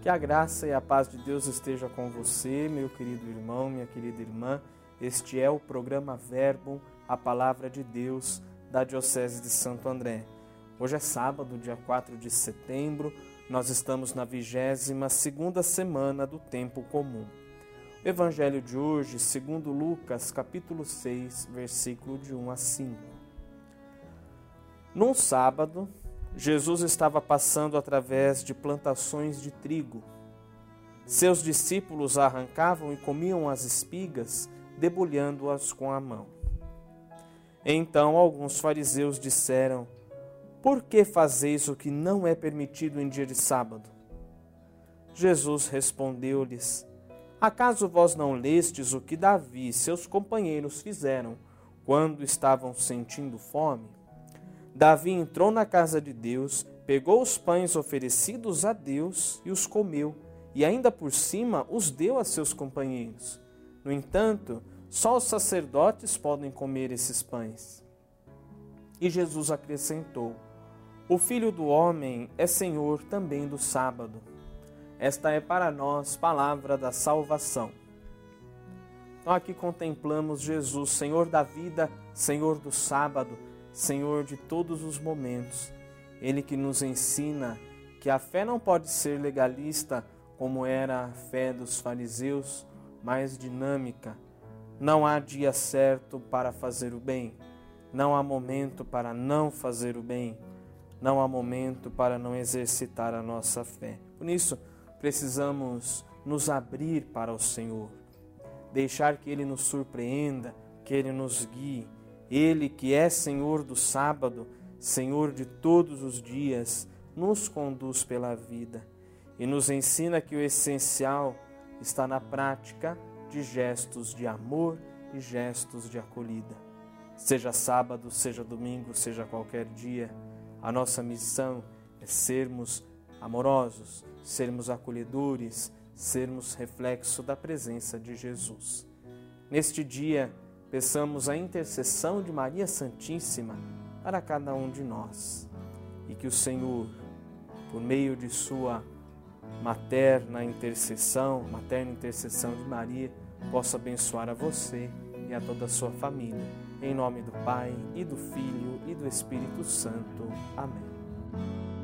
Que a graça e a paz de Deus esteja com você, meu querido irmão, minha querida irmã. Este é o programa Verbo, a palavra de Deus da Diocese de Santo André. Hoje é sábado, dia 4 de setembro. Nós estamos na vigésima segunda semana do tempo comum. O evangelho de hoje, segundo Lucas, capítulo 6, versículo de 1 a 5. Num sábado, Jesus estava passando através de plantações de trigo. Seus discípulos arrancavam e comiam as espigas, debulhando-as com a mão. Então alguns fariseus disseram: Por que fazeis o que não é permitido em dia de sábado? Jesus respondeu-lhes: Acaso vós não lestes o que Davi e seus companheiros fizeram quando estavam sentindo fome? Davi entrou na casa de Deus, pegou os pães oferecidos a Deus e os comeu, e ainda por cima os deu a seus companheiros. No entanto, só os sacerdotes podem comer esses pães. E Jesus acrescentou: O filho do homem é senhor também do sábado. Esta é para nós palavra da salvação. Então aqui contemplamos Jesus, Senhor da vida, Senhor do sábado, Senhor de todos os momentos. Ele que nos ensina que a fé não pode ser legalista como era a fé dos fariseus, mais dinâmica. Não há dia certo para fazer o bem, não há momento para não fazer o bem, não há momento para não exercitar a nossa fé. Por isso, precisamos nos abrir para o Senhor, deixar que Ele nos surpreenda, que Ele nos guie. Ele que é Senhor do sábado, Senhor de todos os dias, nos conduz pela vida e nos ensina que o essencial está na prática de gestos de amor e gestos de acolhida. Seja sábado, seja domingo, seja qualquer dia, a nossa missão é sermos amorosos, sermos acolhedores, sermos reflexo da presença de Jesus. Neste dia, peçamos a intercessão de Maria Santíssima para cada um de nós e que o Senhor, por meio de Sua materna intercessão, materna intercessão de Maria, possa abençoar a você e a toda a sua família. Em nome do Pai, e do Filho, e do Espírito Santo. Amém.